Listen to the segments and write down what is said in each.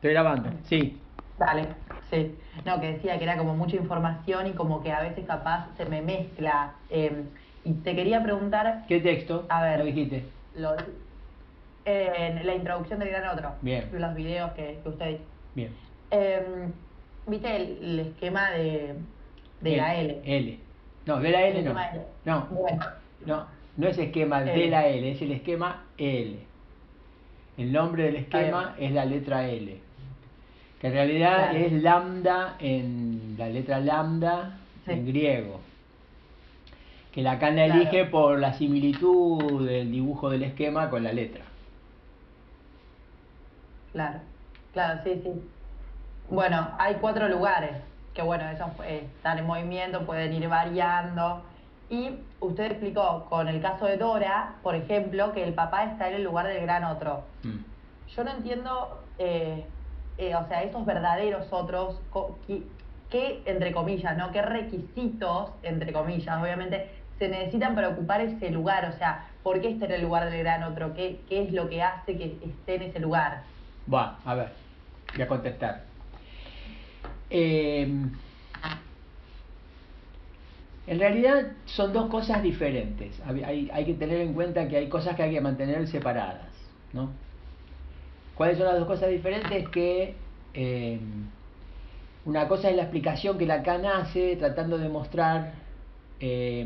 Estoy grabando, sí. Dale, sí. No, que decía que era como mucha información y como que a veces capaz se me mezcla. eh, y te quería preguntar, ¿Qué texto? A ver. Lo dijiste. lo, en la introducción del Gran Otro, Bien. los videos que, que usted. Bien. Eh, ¿Viste el, el esquema de, de la L? L. No, de la L El no. L. No, Bueno, no. No es esquema de la L, es el esquema L. El nombre del esquema es la letra L. Que en realidad Claro. es lambda en la letra lambda Sí. en griego. Que Lacan la Claro. elige por la similitud del dibujo del esquema con la letra. claro, claro, sí, sí. Bueno, hay cuatro lugares que, bueno, esos eh, están en movimiento, pueden ir variando. Y usted explicó con el caso de Dora, por ejemplo, que el papá está en el lugar del gran otro. Mm. Yo no entiendo, eh, eh, o sea, esos verdaderos otros, qué, entre comillas, ¿no? ¿Qué requisitos, entre comillas, obviamente, se necesitan para ocupar ese lugar? O sea, ¿por qué está en el lugar del gran otro? ¿Qué, qué es lo que hace que esté en ese lugar? Va, a ver, voy a contestar. Eh, en realidad son dos cosas diferentes. Hay- hay que tener en cuenta que hay cosas que hay que mantener separadas. ¿no? ¿Cuáles son las dos cosas diferentes? Que eh, una cosa es la explicación que Lacan hace tratando de mostrar eh,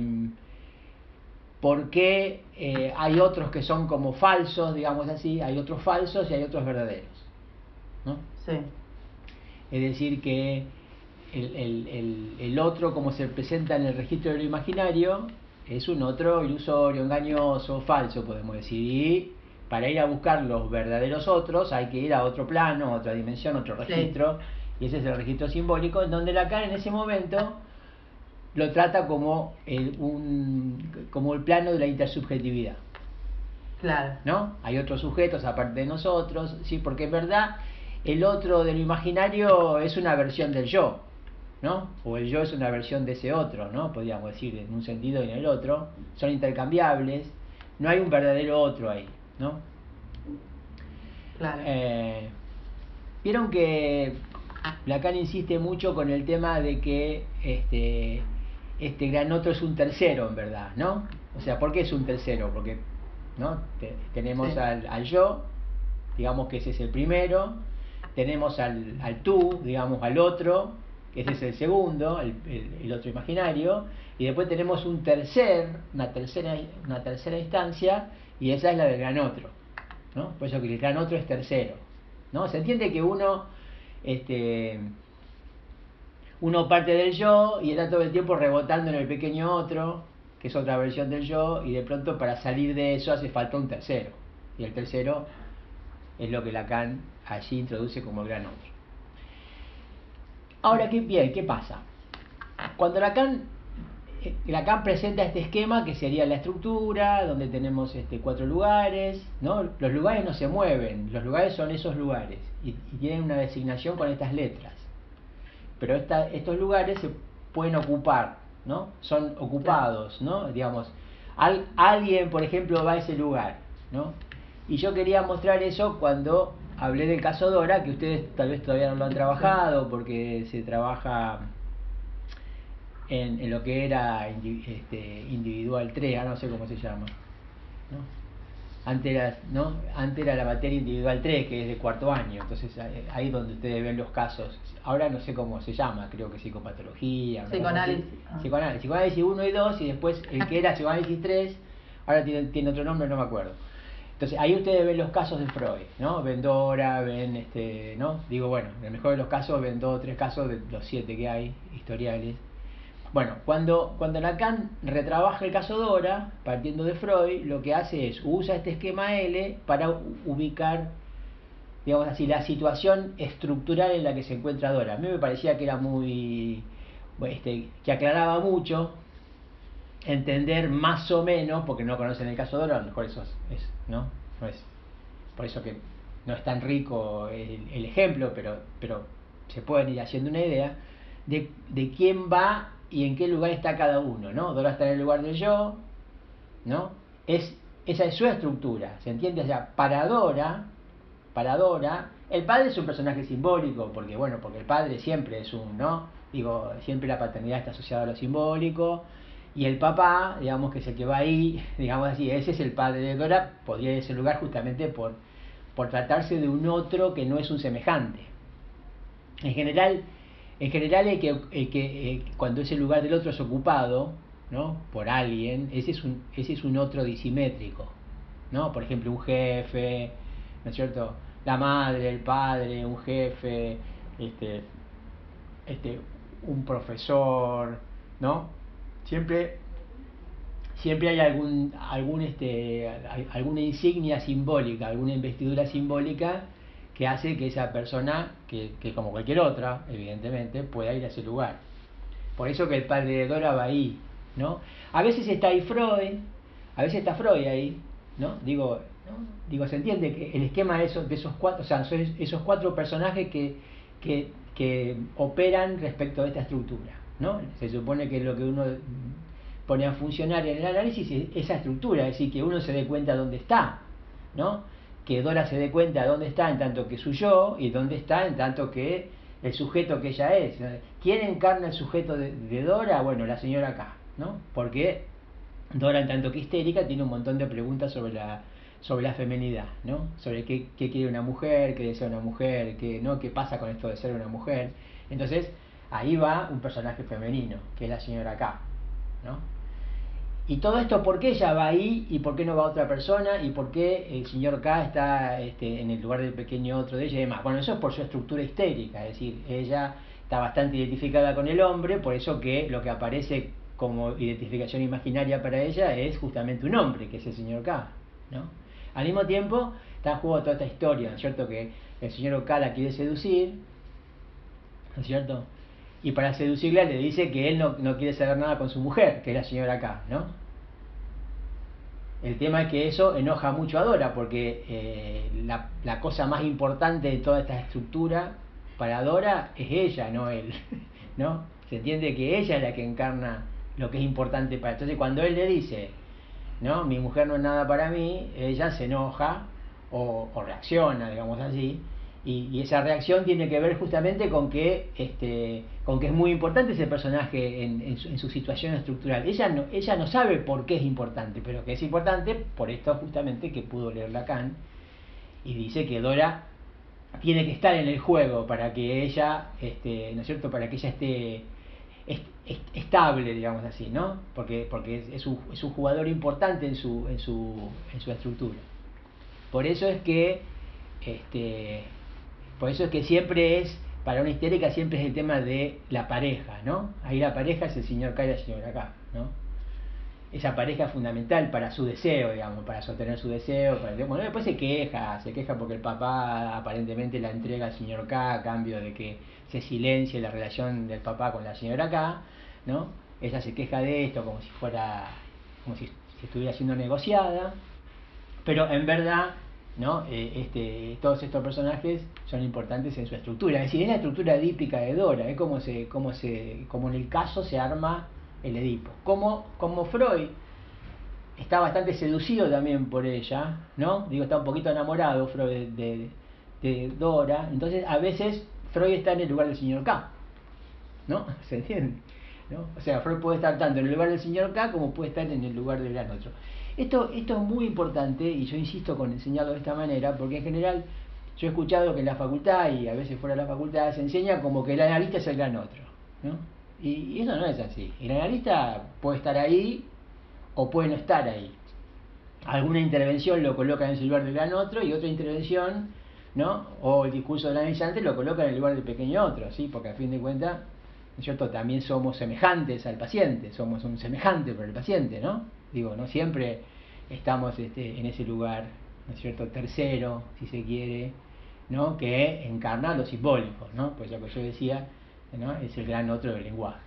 por qué eh, hay otros que son como falsos, digamos así, hay otros falsos y hay otros verdaderos. ¿no? Sí, Es decir, que el, el- el- el otro, como se presenta en el registro de lo imaginario, es un otro ilusorio, engañoso, falso, podemos decir. Y para ir a buscar los verdaderos otros hay que ir a otro plano, a otra dimensión, otro Sí. registro. Y ese es el registro simbólico, en donde Lacan en ese momento lo trata como el, un, como el plano de la intersubjetividad. claro. ¿no? Hay otros sujetos aparte de nosotros, sí, porque en verdad el otro de lo imaginario es una versión del yo, ¿no? O el yo es una versión de ese otro, ¿no? Podríamos decir en un sentido y en el otro, son intercambiables, no hay un verdadero otro ahí, ¿no? Claro. Eh, Vieron que Lacan insiste mucho con el tema de que este, este gran otro es un tercero, en verdad, ¿no? O sea, ¿por qué es un tercero? Porque ¿no? Te- tenemos Sí. al, al yo, digamos que ese es el primero, tenemos al, al tú, digamos al otro, que ese es el segundo, el, el- el otro imaginario, y después tenemos un tercer, una tercera, una tercera instancia, y esa es la del gran otro, ¿no? Por eso que el gran otro es tercero, ¿no? Se entiende que uno, este, uno parte del yo y está todo el tiempo rebotando en el pequeño otro, que es otra versión del yo, y de pronto para salir de eso hace falta un tercero. Y el tercero es lo que Lacan allí introduce como el gran otro. Ahora, ¿qué, bien, ¿qué pasa? Cuando Lacan, Lacan presenta este esquema que sería la estructura, donde tenemos este, cuatro lugares, ¿no? Los lugares no se mueven, los lugares son esos lugares y, y tienen una designación con estas letras. Pero esta- estos lugares se pueden ocupar, ¿no? Son ocupados, ¿no? Digamos, al- alguien, por ejemplo, va a ese lugar, ¿no? Y yo quería mostrar eso cuando hablé del caso Dora, que ustedes tal vez todavía no lo han trabajado porque se trabaja en, en lo que era indi- este, individual 3, ahora no sé cómo se llama. ¿no? Antes, era, ¿no? Antes era la materia individual 3, que es de cuarto año, entonces ahí es donde ustedes ven los casos. Ahora no sé cómo se llama, creo que psicopatología. Psicoanálisis. Ah. Psicoanálisis. Psicoanálisis 1 y 2 y después el que era psicoanálisis 3, ahora tiene, tiene otro nombre, no me acuerdo. Entonces ahí ustedes ven los casos de Freud, ¿no? Ven Dora, ven este, ¿no? Digo, bueno, en el mejor de los casos ven dos o tres casos de los siete que hay, historiales. Bueno, cuando, cuando Lacan retrabaja el caso Dora, partiendo de Freud, lo que hace es usa este esquema L para ubicar, digamos así, la situación estructural en la que se encuentra Dora. A mí me parecía que era muy, este, que aclaraba mucho, entender más o menos, porque no conocen el caso Dora, a lo mejor eso es, es, ¿no? No es, por eso que no es tan rico el, el ejemplo, pero, pero se pueden ir haciendo una idea de, de quién va y en qué lugar está cada uno, ¿no? Dora está en el lugar del yo, ¿no? Es, esa es su estructura, ¿se entiende? O sea, para Dora, para Dora, El padre es un personaje simbólico, porque bueno, porque el padre siempre es un, ¿no? Digo, siempre la paternidad está asociada a lo simbólico. Y el papá, digamos que es el que va ahí, digamos así, ese es el padre de Dora, podría ir a ese lugar justamente por, por tratarse de un otro que no es un semejante. En general, en general el que, el que eh, cuando ese lugar del otro es ocupado, ¿no? por alguien, ese es un, ese es un otro disimétrico. ¿no? Por ejemplo, un jefe, ¿no es cierto? La madre, el padre, un jefe, este, este, un profesor, ¿no? Siempre, siempre hay algún, algún este, alguna insignia simbólica, alguna investidura simbólica que hace que esa persona, que, que como cualquier otra, evidentemente, pueda ir a ese lugar. Por eso que el padre de Dora va ahí, ¿no? A veces está ahí Freud, a veces está Freud ahí, ¿no? Digo, digo se entiende que el esquema de esos, de esos cuatro, o sea, son esos cuatro personajes que, que, que operan respecto a esta estructura, ¿no? Se supone que lo que uno pone a funcionar en el análisis es esa estructura, es decir, que uno se dé cuenta dónde está, ¿no? Que Dora se dé cuenta dónde está en tanto que su yo y dónde está en tanto que el sujeto que ella es. ¿Quién encarna el sujeto de, Dora? Bueno, la señora acá, ¿no? Porque Dora, en tanto que histérica, tiene un montón de preguntas sobre la, sobre la femenidad, ¿no? Sobre qué, qué, quiere una mujer, qué desea una mujer, qué, ¿no? qué pasa con esto de ser una mujer. Entonces, ahí va un personaje femenino, que es la señora K, ¿no? Y todo esto, ¿por qué ella va ahí y por qué no va otra persona y por qué el señor K está este, en el lugar del pequeño otro de ella y demás? Bueno, eso es por su estructura histérica, es decir, ella está bastante identificada con el hombre, por eso que lo que aparece como identificación imaginaria para ella es justamente un hombre, que es el señor K, ¿no? Al mismo tiempo, está en juego toda esta historia, ¿no es cierto? Que el señor K la quiere seducir, ¿no es cierto? Y para seducirla le dice que él no, no quiere saber nada con su mujer, que es la señora K, ¿no? El tema es que eso enoja mucho a Dora, porque eh, la, cosa más importante de toda esta estructura para Dora es ella, no él, ¿no? Se entiende que ella es la que encarna lo que es importante para... Entonces cuando él le dice, ¿no? Mi mujer no es nada para mí, ella se enoja o, o reacciona, digamos así, y, esa reacción tiene que ver justamente con que, este, con que es muy importante ese personaje en, su, situación estructural. Ella no, ella no sabe por qué es importante, pero que es importante por esto justamente que pudo leer Lacan y dice que Dora tiene que estar en el juego para que ella, este, ¿no es cierto?, para que ella esté estable, digamos así, ¿no? Porque, porque es, un, es un jugador importante en su, en, su, en su estructura. Por eso es que, este, por eso es que siempre es, para una histérica siempre es el tema de la pareja, ¿no? Ahí la pareja es el señor K y la señora K, ¿no? Esa pareja es fundamental para su deseo, digamos, para sostener su deseo. Para, bueno, después se queja, se queja porque el papá aparentemente la entrega al señor K a cambio de que se silencie la relación del papá con la señora K, ¿no? Ella se queja de esto como si fuera, como si estuviera siendo negociada, pero en verdad, ¿no? Eh, este, todos estos personajes son importantes en su estructura, es decir, es la estructura edípica de Dora, es como, se, como, se, como en el caso se arma el Edipo. Como, como Freud está bastante seducido también por ella, ¿no? Digo, está un poquito enamorado Freud de, de, Dora, entonces a veces Freud está en el lugar del señor K, ¿no? ¿Se entiende? ¿No? O sea, Freud puede estar tanto en el lugar del señor K como puede estar en el lugar del gran otro. Esto, esto es muy importante y yo insisto con enseñarlo de esta manera porque en general yo he escuchado que en la facultad y a veces fuera de la facultad se enseña como que el analista es el gran otro, ¿no? Y eso no es así. El analista puede estar ahí o puede no estar ahí. Alguna intervención lo coloca en el lugar del gran otro y otra intervención, ¿no? O el discurso del analizante lo coloca en el lugar del pequeño otro, ¿sí? Porque a fin de cuentas, ¿no? También somos semejantes al paciente, somos un semejante para el paciente, ¿no? Digo, no siempre estamos este, en ese lugar, ¿no es cierto? Tercero, si se quiere, ¿no? Que encarna lo simbólico, ¿no? Pues lo que yo decía, ¿no? es el gran otro del lenguaje.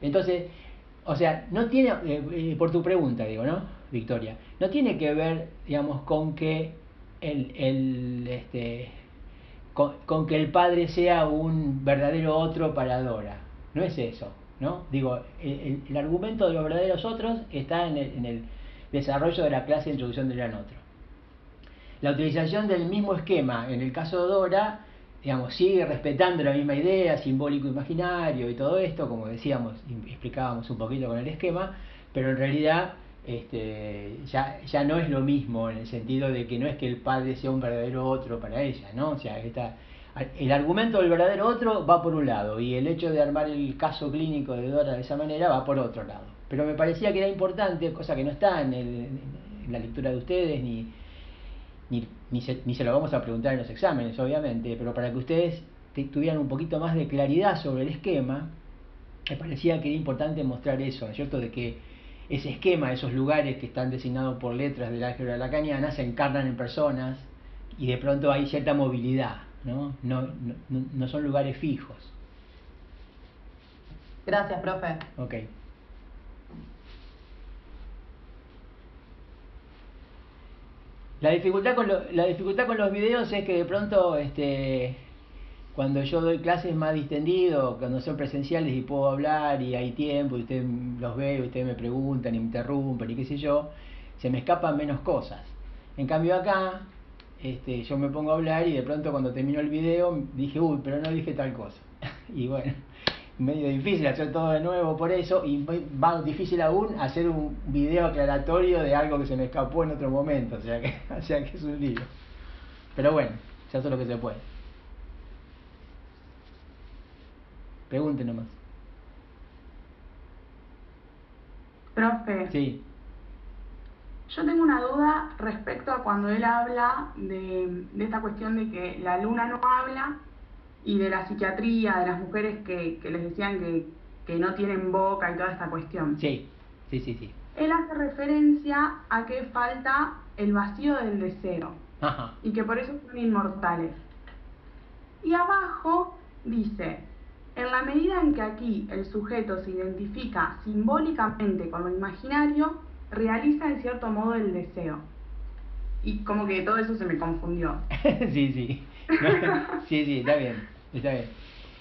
Entonces, o sea, no tiene, eh, eh, por tu pregunta digo, ¿no? Victoria, no tiene que ver, digamos, con que el, el este, con, con, que el padre sea un verdadero otro para Dora. No es eso, ¿no? Digo, el, argumento de los verdaderos otros está en el, en el, desarrollo de la clase de introducción del gran otro. La utilización del mismo esquema en el caso de Dora digamos, sigue respetando la misma idea, simbólico imaginario y todo esto, como decíamos, explicábamos un poquito con el esquema, pero en realidad este, ya, ya no es lo mismo en el sentido de que no es que el padre sea un verdadero otro para ella, ¿no? O sea, esta, el argumento del verdadero otro va por un lado y el hecho de armar el caso clínico de Dora de esa manera va por otro lado. Pero me parecía que era importante, cosa que no está en, en la lectura de ustedes ni, ni, ni, se, ni se lo vamos a preguntar en los exámenes, obviamente, pero para que ustedes tuvieran un poquito más de claridad sobre el esquema, me parecía que era importante mostrar eso, ¿no es cierto? De que ese esquema, esos lugares que están designados por letras del álgebra lacaniana, se encarnan en personas y de pronto hay cierta movilidad, ¿no? No, no, no son lugares fijos. Gracias, profe. Ok. La dificultad con, lo, la dificultad con los videos es que de pronto este, cuando yo doy clases más distendido, cuando son presenciales y puedo hablar y hay tiempo y ustedes los veo y ustedes me preguntan y me interrumpen y qué sé yo, se me escapan menos cosas. En cambio acá, este, yo me pongo a hablar y de pronto cuando termino el video dije, uy, pero no dije tal cosa. y bueno, medio difícil hacer todo de nuevo por eso y más difícil aún hacer un video aclaratorio de algo que se me escapó en otro momento, o sea que, o sea que es un lío. Pero bueno, ya hace lo que se puede. Pregunte nomás. Profe. Sí. Yo tengo una duda respecto a cuando él habla de, de esta cuestión de que la luna no habla y de la psiquiatría, de las mujeres que, que les decían que, que, no tienen boca y toda esta cuestión. Sí, sí, sí, sí. Él hace referencia a que falta el vacío del deseo Ajá. y que por eso son inmortales. Y abajo dice, en la medida en que aquí el sujeto se identifica simbólicamente con lo imaginario, realiza en cierto modo el deseo. Y como que todo eso se me confundió. sí, sí. sí, sí, está bien. Está bien.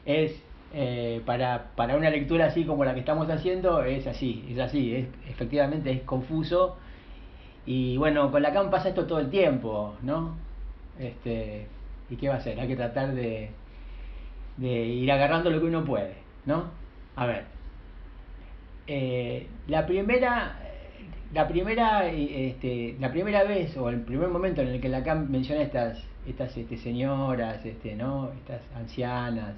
Es, eh, para, para una lectura así como la que estamos haciendo, es así, es así, es, efectivamente es confuso. Y bueno, con la CAM pasa esto todo el tiempo, ¿no? Este, ¿Y qué va a hacer? Hay que tratar de, de ir agarrando lo que uno puede, ¿no? A ver. Eh, la primera la primera este, la primera vez o el primer momento en el que Lacan menciona estas estas este, señoras este no estas ancianas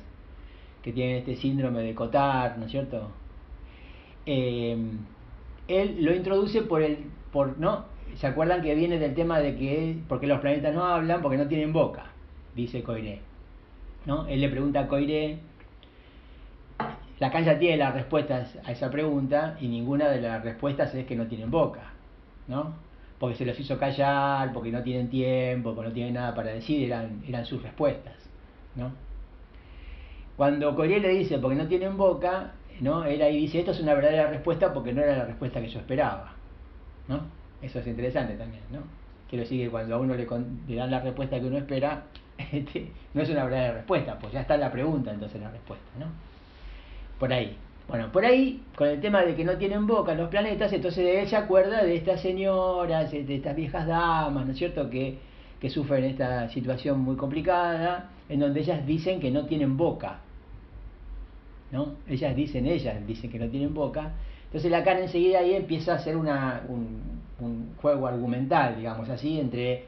que tienen este síndrome de Cotard no es cierto eh, él lo introduce por el por no se acuerdan que viene del tema de que porque los planetas no hablan porque no tienen boca dice Coiré no él le pregunta a Coiré Lacan ya tiene las respuestas a esa pregunta y ninguna de las respuestas es que no tienen boca, ¿no? Porque se los hizo callar, porque no tienen tiempo, porque no tienen nada para decir, eran, eran sus respuestas, ¿no? Cuando Coirier le dice porque no tienen boca, ¿no? Él ahí dice, esto es una verdadera respuesta porque no era la respuesta que yo esperaba, ¿no? Eso es interesante también, ¿no? Quiero decir que cuando a uno le, le dan la respuesta que uno espera, este, no es una verdadera respuesta, pues ya está la pregunta entonces la respuesta, ¿no? Por ahí. Bueno, por ahí, con el tema de que no tienen boca los planetas, entonces él se acuerda de estas señoras, de estas viejas damas, ¿no es cierto?, que, que sufren esta situación muy complicada, en donde ellas dicen que no tienen boca. ¿No? Ellas dicen, ellas dicen que no tienen boca. Entonces la cara enseguida ahí empieza a hacer una, un, un juego argumental, digamos así, entre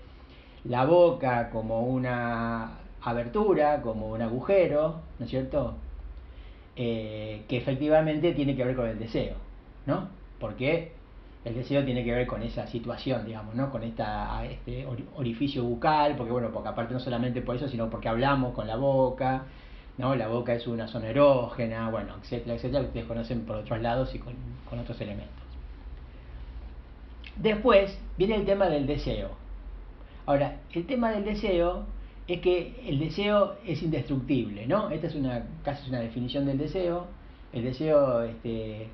la boca como una abertura, como un agujero, ¿no es cierto? Eh, que efectivamente tiene que ver con el deseo, ¿no? Porque el deseo tiene que ver con esa situación, digamos, ¿no? Con este orificio bucal, porque bueno, porque aparte no solamente por eso, sino porque hablamos con la boca, ¿no? La boca es una zona erógena, bueno, etcétera, etcétera, que ustedes conocen por otros lados y con otros elementos. Después viene el tema del deseo. Ahora, el tema del deseo es que el deseo es indestructible, ¿no? Esta es una casi una definición del deseo. El deseo este,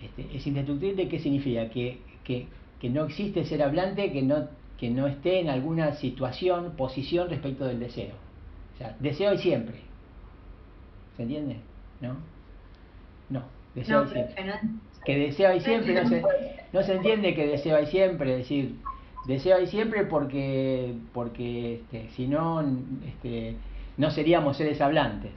este, es indestructible, ¿qué significa? Que, que, que, no existe ser hablante que no, que no esté en alguna situación, posición respecto del deseo. O sea, deseo hay siempre. ¿Se entiende? ¿No? No, deseo no, hay siempre. No, que deseo hay siempre, no se, no se entiende que deseo hay siempre, es decir, deseo ahí siempre porque porque este, si no este, no seríamos seres hablantes.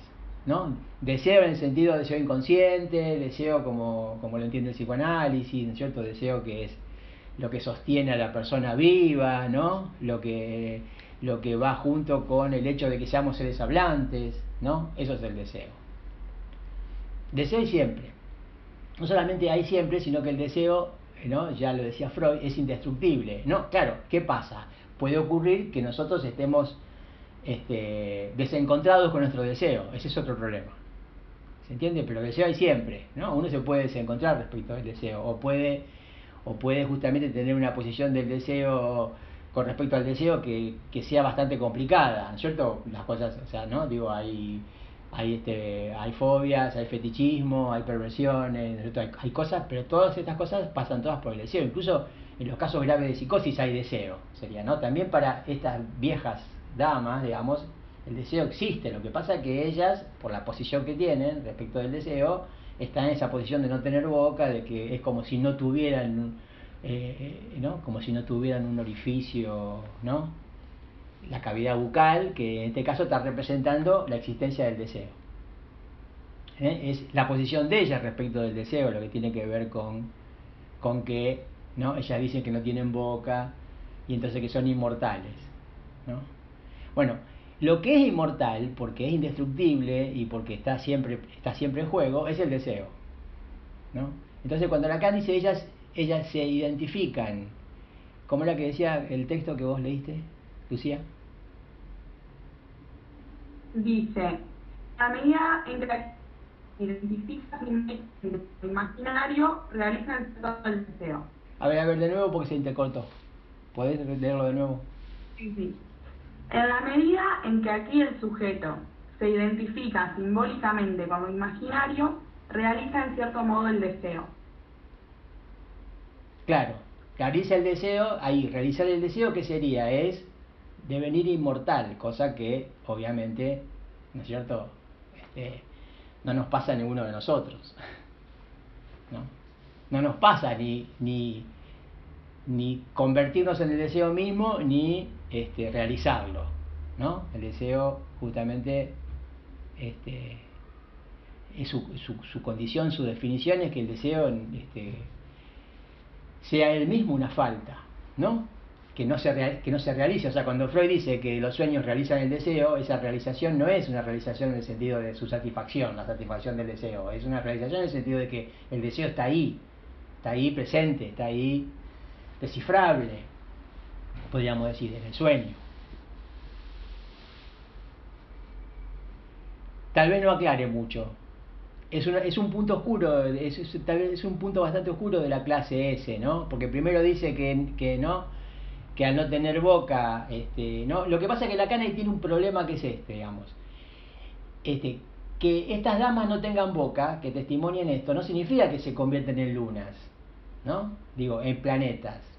¿no? Deseo en el sentido de deseo inconsciente, deseo como, como lo entiende el psicoanálisis, ¿no es cierto? Deseo que es lo que sostiene a la persona viva, ¿no? Lo que, lo que va junto con el hecho de que seamos seres hablantes, ¿no? Eso es el deseo. Deseo hay siempre. No solamente hay siempre, sino que el deseo, ¿no? ya lo decía Freud, es indestructible. ¿no? Claro, ¿qué pasa? Puede ocurrir que nosotros estemos este, desencontrados con nuestro deseo. Ese es otro problema. ¿Se entiende? Pero el deseo hay siempre, ¿no? Uno se puede desencontrar respecto al deseo, o puede, o puede justamente tener una posición del deseo con respecto al deseo que, que sea bastante complicada, ¿no es cierto? Las cosas, o sea, ¿no? Digo, hay, hay, este, hay fobias, hay fetichismo, hay perversiones, hay, cosas, pero todas estas cosas pasan todas por el deseo. Incluso en los casos graves de psicosis hay deseo, sería, ¿no? También para estas viejas damas, digamos, el deseo existe. Lo que pasa es que ellas, por la posición que tienen respecto del deseo, están en esa posición de no tener boca, de que es como si no tuvieran, eh, ¿no? Como si no tuvieran un orificio, ¿no? La cavidad bucal, que en este caso está representando la existencia del deseo. ¿Eh? Es la posición de ellas respecto del deseo, lo que tiene que ver con, con que, ¿no? Ellas dicen que no tienen boca y entonces que son inmortales, ¿no? Bueno, lo que es inmortal, porque es indestructible y porque está siempre, está siempre en juego, es el deseo. ¿no? Entonces cuando Lacan dice ellas, ellas se identifican, como la que decía el texto que vos leíste, Lucía. Dice, a medida en que identifica el imaginario, realizan todo el deseo. A ver, a ver, de nuevo porque se intercortó. ¿Podés leerlo de nuevo? Sí, sí. En la medida en que aquí el sujeto se identifica simbólicamente con lo imaginario, realiza en cierto modo el deseo. Claro, realiza el deseo, ahí, realizar el deseo, ¿qué sería? Es devenir inmortal, cosa que obviamente, ¿no es cierto? Este, no nos pasa a ninguno de nosotros. ¿no? no nos pasa ni, ni, ni convertirnos en el deseo mismo, ni este, realizarlo. ¿no? El deseo justamente este, es su, su, condición, su definición es que el deseo este, sea él mismo una falta, ¿no? Que no, se que no se realice. O sea, cuando Freud dice que los sueños realizan el deseo, esa realización no es una realización en el sentido de su satisfacción, la satisfacción del deseo, es una realización en el sentido de que el deseo está ahí, está ahí presente, está ahí descifrable, podríamos decir, en el sueño. Tal vez no aclare mucho. Es, es un punto oscuro, es, tal vez es un punto bastante oscuro de la clase S, ¿no? Porque primero dice que, que no, que al no tener boca, este, ¿no? Lo que pasa es que la cana tiene un problema que es este, digamos. Este, que estas damas no tengan boca, que testimonien esto, no significa que se convierten en lunas, ¿no? Digo, en planetas.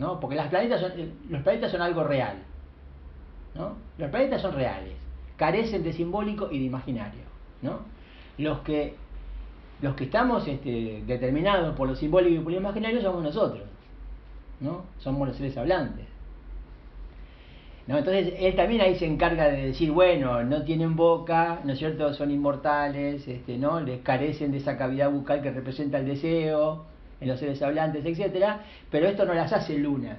¿no? Porque las planetas son, los planetas son algo real, ¿no? Los planetas son reales, carecen de simbólico y de imaginario, ¿no? Los que, los que estamos este, determinados por lo simbólico y por lo imaginario somos nosotros, ¿no? Somos los seres hablantes. ¿No? Entonces él también ahí se encarga de decir, bueno, no tienen boca, ¿no cierto? Son inmortales, este, ¿no? Les carecen de esa cavidad bucal que representa el deseo, en los seres hablantes, etcétera, pero esto no las hace lunas,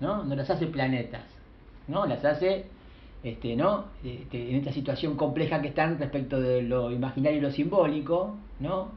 ¿no? No las hace planetas, ¿no? Las hace este, ¿no? Este, en esta situación compleja que están respecto de lo imaginario y lo simbólico, ¿no?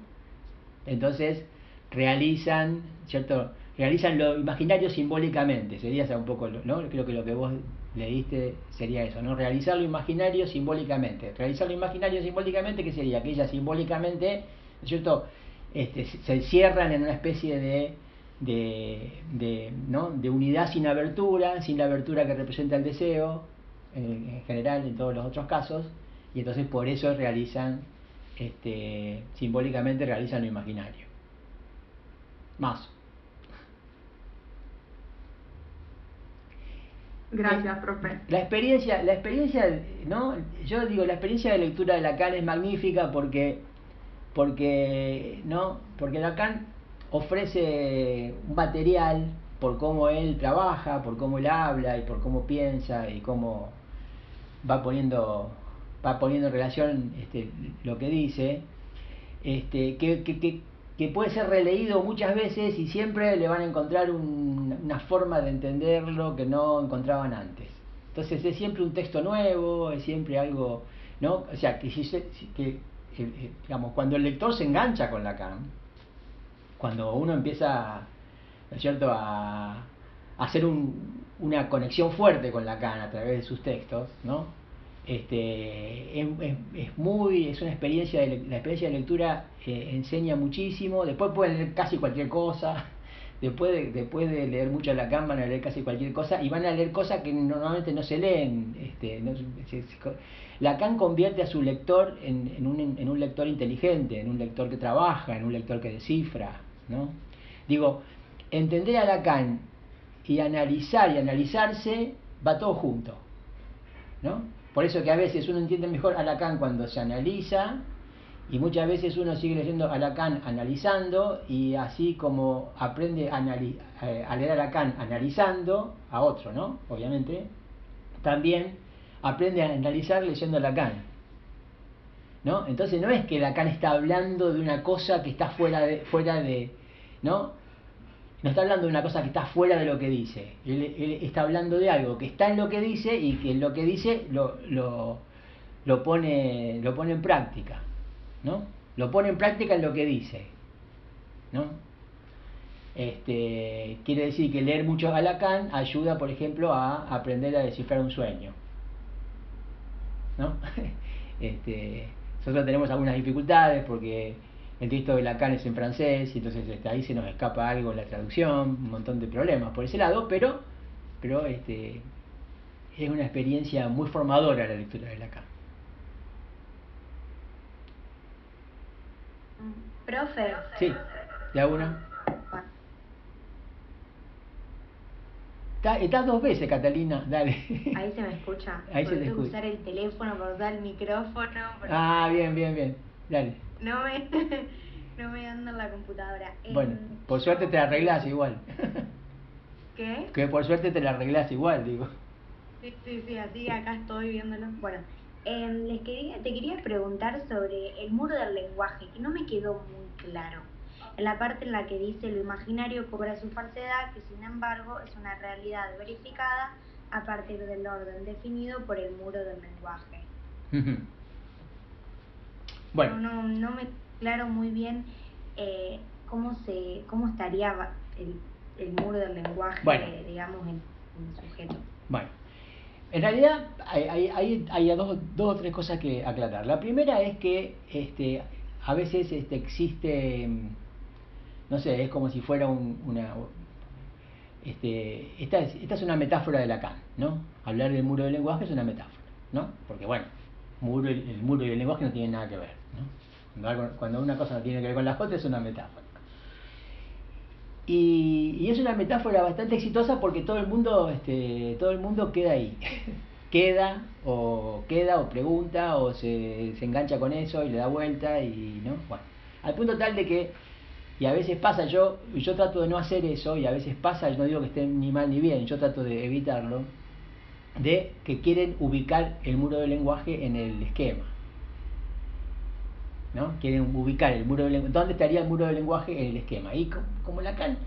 Entonces realizan, ¿cierto? Realizan lo imaginario simbólicamente, sería un poco, ¿no? Creo que lo que vos leíste sería eso, ¿no? Realizar lo imaginario simbólicamente. Realizar lo imaginario simbólicamente, ¿qué sería? Que ella simbólicamente, ¿cierto? este, se cierran en una especie de, de, ¿no? de unidad sin abertura, sin la abertura que representa el deseo, en, general, en todos los otros casos, y entonces por eso realizan, este, simbólicamente realizan lo imaginario. Más. Gracias, profe. La experiencia, la experiencia, ¿no? Yo digo, la experiencia de lectura de Lacan es magnífica porque porque no porque Lacan ofrece un material por cómo él trabaja, por cómo él habla y por cómo piensa y cómo va poniendo va poniendo en relación este, lo que dice, este, que, que, que, puede ser releído muchas veces y siempre le van a encontrar una forma de entenderlo que no encontraban antes. Entonces es siempre un texto nuevo, es siempre algo, ¿no? O sea, que, que eh, eh, digamos, cuando el lector se engancha con Lacan, cuando uno empieza, ¿no es cierto?, a, hacer una conexión fuerte con Lacan a través de sus textos, ¿no? Este, es, muy, es una experiencia, de, la experiencia de lectura eh, enseña muchísimo, después pueden leer casi cualquier cosa, después de, después de leer mucho Lacan van a leer casi cualquier cosa y van a leer cosas que normalmente no se leen. Este, Lacan convierte a su lector en, en, un, en un lector inteligente, en un lector que trabaja, en un lector que descifra. ¿no? Digo, entender a Lacan y analizar y analizarse va todo junto. ¿no? Por eso que a veces uno entiende mejor a Lacan cuando se analiza y muchas veces uno sigue leyendo a Lacan analizando y así como aprende a, eh, leer a Lacan analizando a otro, ¿no? Obviamente, también aprende a analizar leyendo a Lacan. ¿No? Entonces no es que Lacan está hablando de una cosa que está fuera de, fuera de, ¿no? No está hablando de una cosa que está fuera de lo que dice. Él, está hablando de algo que está en lo que dice y que lo que dice lo, lo, lo, pone, lo pone en práctica. ¿no? Lo pone en práctica en lo que dice. ¿no? Este, quiere decir que leer mucho a Lacan ayuda, por ejemplo, a aprender a descifrar un sueño. ¿no? este, nosotros tenemos algunas dificultades porque el texto de Lacan es en francés y entonces este, ahí se nos escapa algo en la traducción, un montón de problemas por ese lado, pero, pero este, es una experiencia muy formadora la lectura de Lacan. Profe. Sí, ¿ya una? Estás dos veces, Catalina, dale. Ahí se me escucha. Ahí se te escucha. usar el teléfono, por usar el micrófono. Ah, bien, bien, bien. Dale. No me, no me ando en la computadora. Bueno, por suerte te la arreglas igual. ¿Qué? Que por suerte te la arreglas igual, digo. Sí, sí, sí, así acá estoy viéndolo. Bueno, em, les quería, te quería preguntar sobre el muro del lenguaje, que no me quedó muy claro. En la parte en la que dice lo imaginario cobra su falsedad, que sin embargo es una realidad verificada a partir del orden definido por el muro del lenguaje. Bueno. No, no, me claro muy bien eh, cómo se cómo estaría el, el muro del lenguaje, digamos, en, el sujeto. Bueno. En realidad hay, hay, hay dos, dos, o tres cosas que aclarar. La primera es que este, a veces este, existe, no sé, es como si fuera una... Este, esta, es, esta es una metáfora de Lacan, ¿no? Hablar del muro del lenguaje es una metáfora, ¿no? Porque bueno, muro, el muro y el lenguaje no tienen nada que ver. Cuando una cosa no tiene que ver con la otra es una metáfora. Y, es una metáfora bastante exitosa porque todo el mundo, este, todo el mundo queda ahí. queda o queda o pregunta o se, se, engancha con eso y le da vuelta y no bueno al punto tal de que y a veces pasa yo yo trato de no hacer eso y a veces pasa yo no digo que esté ni mal ni bien yo trato de evitarlo de que quieren ubicar el muro del lenguaje en el esquema ¿no? Quieren ubicar el muro del lenguaje. ¿Dónde estaría el muro del lenguaje en el esquema? Y como, Lacan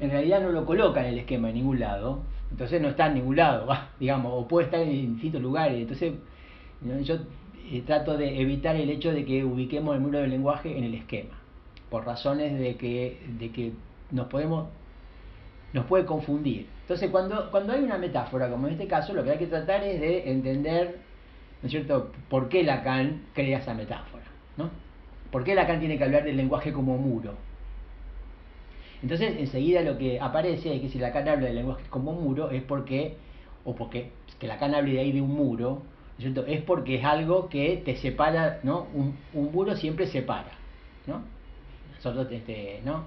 en realidad no lo coloca en el esquema en ningún lado, entonces no está en ningún lado, digamos, o puede estar en distintos lugares. Entonces yo eh, trato de evitar el hecho de que ubiquemos el muro del lenguaje en el esquema, por razones de que, de que nos podemos nos puede confundir. Entonces, cuando, cuando hay una metáfora, como en este caso, lo que hay que tratar es de entender, ¿no es cierto?, por qué Lacan crea esa metáfora. ¿no? ¿Por qué Lacan tiene que hablar del lenguaje como muro? Entonces, enseguida lo que aparece es que si Lacan habla del lenguaje como muro es porque, o porque que Lacan hable de ahí de un muro, es porque es algo que te separa, ¿no? Un, muro siempre separa, ¿no? Nosotros, este, ¿no?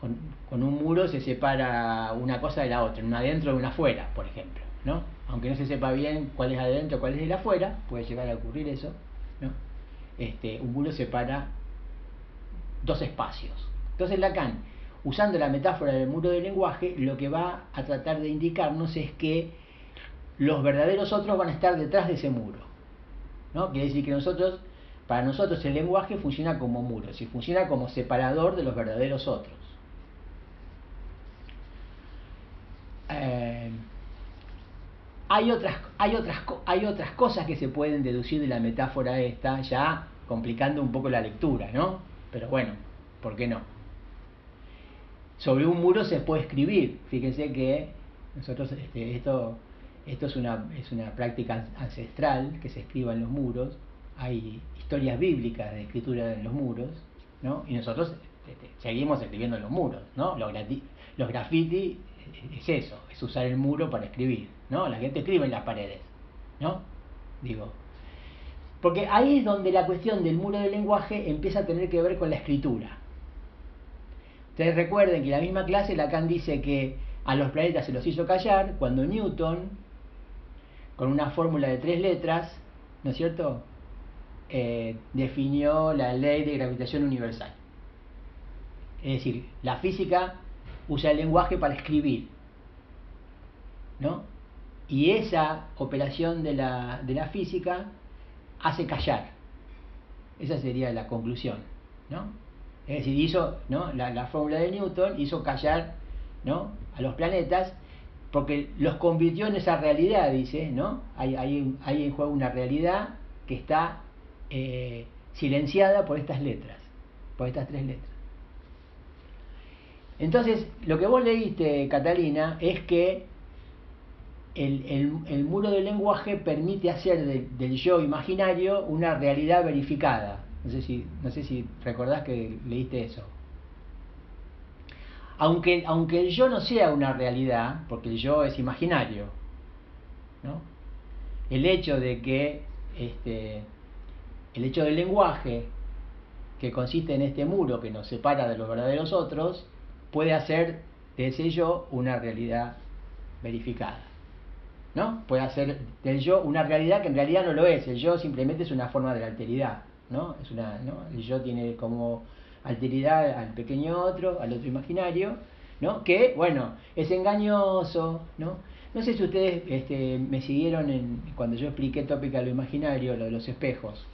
Con, un muro se separa una cosa de la otra, una adentro y una afuera, por ejemplo, ¿no? Aunque no se sepa bien cuál es adentro, cuál es el afuera, puede llegar a ocurrir eso, ¿no? este, un muro separa dos espacios. Entonces Lacan, usando la metáfora del muro del lenguaje, lo que va a tratar de indicarnos es que los verdaderos otros van a estar detrás de ese muro. ¿no? Quiere decir que para nosotros el lenguaje funciona como muro, es funciona como separador de los verdaderos otros. Eh, hay otras, hay, otras, hay otras cosas que se pueden deducir de la metáfora esta, ya complicando un poco la lectura, ¿no? Pero bueno, ¿por qué no? Sobre un muro se puede escribir. Fíjense que nosotros este, esto esto es una, es una práctica ancestral que se escriba en los muros. Hay historias bíblicas de escritura en los muros, ¿no? Y nosotros este, seguimos escribiendo en los muros, ¿no? Los, los graffiti es eso, es usar el muro para escribir, ¿no? La gente escribe en las paredes, ¿no? Digo. Porque ahí es donde la cuestión del muro del lenguaje empieza a tener que ver con la escritura. Ustedes recuerden que en la misma clase Lacan dice que a los planetas se los hizo callar cuando Newton con una fórmula de tres letras, ¿no es cierto? Eh, definió la ley de gravitación universal. Es decir, la física usa el lenguaje para escribir, ¿no? Y esa operación de la, de la física hace callar. Esa sería la conclusión, ¿no? Es decir, hizo, ¿no? La, la fórmula de Newton hizo callar, ¿no? A los planetas porque los convirtió en esa realidad, dice, ¿no? Hay, hay, hay en juego una realidad que está eh, silenciada por estas letras, por estas tres letras. Entonces, lo que vos leíste, Catalina, es que el, muro del lenguaje permite hacer del yo imaginario una realidad verificada. No sé si, no sé si recordás que leíste eso aunque, aunque el yo no sea una realidad, porque el yo es imaginario, ¿no? el hecho de que este, el hecho del lenguaje, que consiste en este muro que nos separa de los verdaderos otros, puede hacer de ese yo una realidad verificada. ¿No? Puede hacer del yo una realidad que en realidad no lo es. El yo simplemente es una forma de la alteridad. ¿no? Es una, ¿no? El yo tiene como alteridad al pequeño otro, al otro imaginario, ¿no? Que, bueno, es engañoso, ¿no? No sé si ustedes este, me siguieron en, cuando yo expliqué tópica lo imaginario, lo de los espejos.